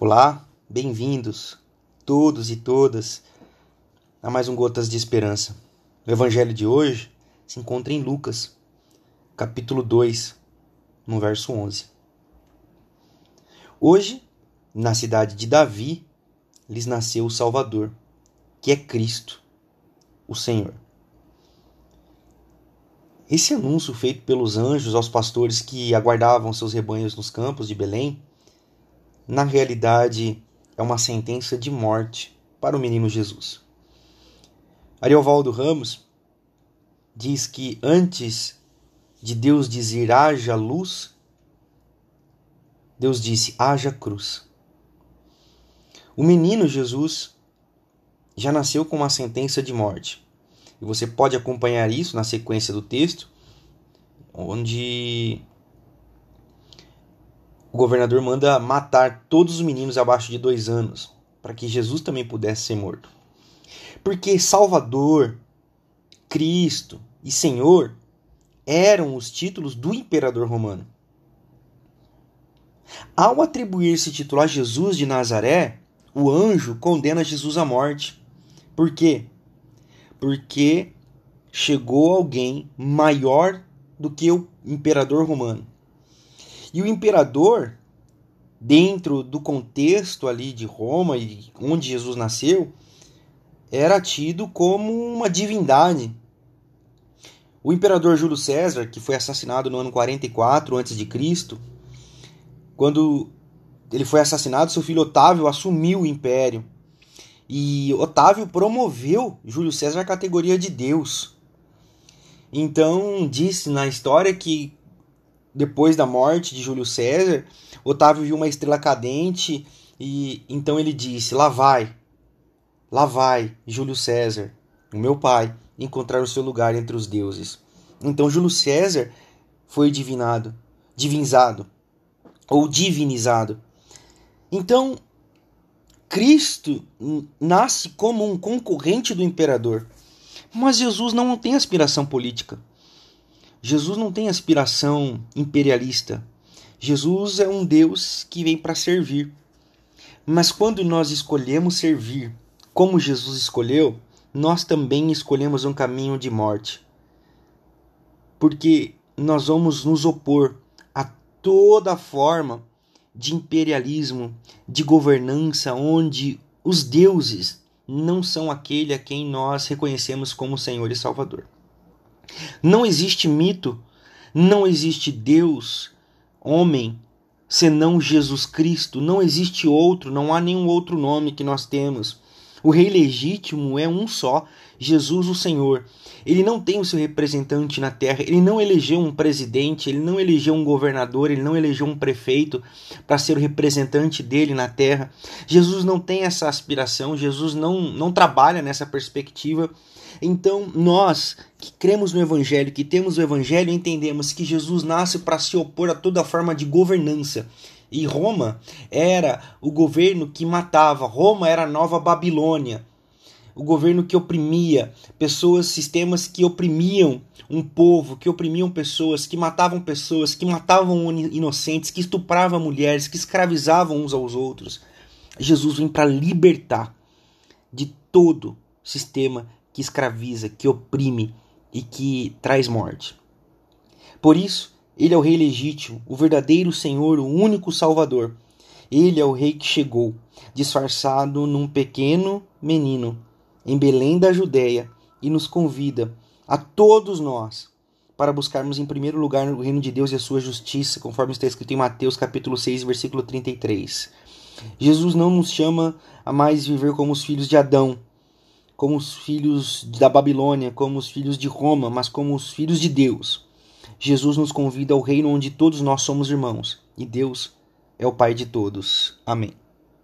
Olá, bem-vindos todos e todas a mais um Gotas de Esperança. O evangelho de hoje se encontra em Lucas, capítulo 2, no verso 11. Hoje, na cidade de Davi, lhes nasceu o Salvador, que é Cristo, o Senhor. Esse anúncio feito pelos anjos aos pastores que aguardavam seus rebanhos nos campos de Belém na realidade é uma sentença de morte para o menino Jesus. Ariovaldo Ramos diz que antes de Deus dizer haja luz, Deus disse haja cruz. O menino Jesus já nasceu com uma sentença de morte. E você pode acompanhar isso na sequência do texto, onde o governador manda matar todos os meninos abaixo de dois anos, para que Jesus também pudesse ser morto. Porque Salvador, Cristo e Senhor eram os títulos do imperador romano. Ao atribuir esse título a Jesus de Nazaré, o anjo condena Jesus à morte. Por quê? Porque chegou alguém maior do que o imperador romano. E o imperador, dentro do contexto ali de Roma e onde Jesus nasceu, era tido como uma divindade. O imperador Júlio César, que foi assassinado no ano 44 a.C., quando ele foi assassinado, seu filho Otávio assumiu o império. E Otávio promoveu Júlio César à categoria de Deus. Então, disse na história que depois da morte de Júlio César, Otávio viu uma estrela cadente e então ele disse: Lá vai, lá vai Júlio César, o meu pai, encontrar o seu lugar entre os deuses. Então Júlio César foi divinado, divinizado ou divinizado. Então Cristo nasce como um concorrente do imperador. Mas Jesus não tem aspiração política. Jesus não tem aspiração imperialista. Jesus é um Deus que vem para servir. Mas quando nós escolhemos servir como Jesus escolheu, nós também escolhemos um caminho de morte. Porque nós vamos nos opor a toda forma de imperialismo, de governança, onde os deuses não são aquele a quem nós reconhecemos como Senhor e Salvador. Não existe mito, não existe Deus, homem, senão Jesus Cristo. Não existe outro, não há nenhum outro nome que nós temos. O rei legítimo é um só, Jesus o Senhor. Ele não tem o seu representante na terra, ele não elegeu um presidente, ele não elegeu um governador, ele não elegeu um prefeito para ser o representante dele na terra. Jesus não tem essa aspiração, Jesus não, não trabalha nessa perspectiva. Então, nós que cremos no Evangelho, que temos o Evangelho, entendemos que Jesus nasce para se opor a toda forma de governança. E Roma era o governo que matava, Roma era a nova Babilônia, o governo que oprimia pessoas, sistemas que oprimiam um povo, que oprimiam pessoas, que matavam pessoas, que matavam inocentes, que estupravam mulheres, que escravizavam uns aos outros. Jesus vem para libertar de todo sistema que escraviza, que oprime e que traz morte. Por isso, ele é o rei legítimo, o verdadeiro Senhor, o único Salvador. Ele é o rei que chegou, disfarçado num pequeno menino, em Belém da Judéia, e nos convida a todos nós para buscarmos em primeiro lugar o reino de Deus e a sua justiça, conforme está escrito em Mateus capítulo 6, versículo 33. Jesus não nos chama a mais viver como os filhos de Adão, como os filhos da Babilônia, como os filhos de Roma, mas como os filhos de Deus. Jesus nos convida ao reino onde todos nós somos irmãos e Deus é o Pai de todos. Amém.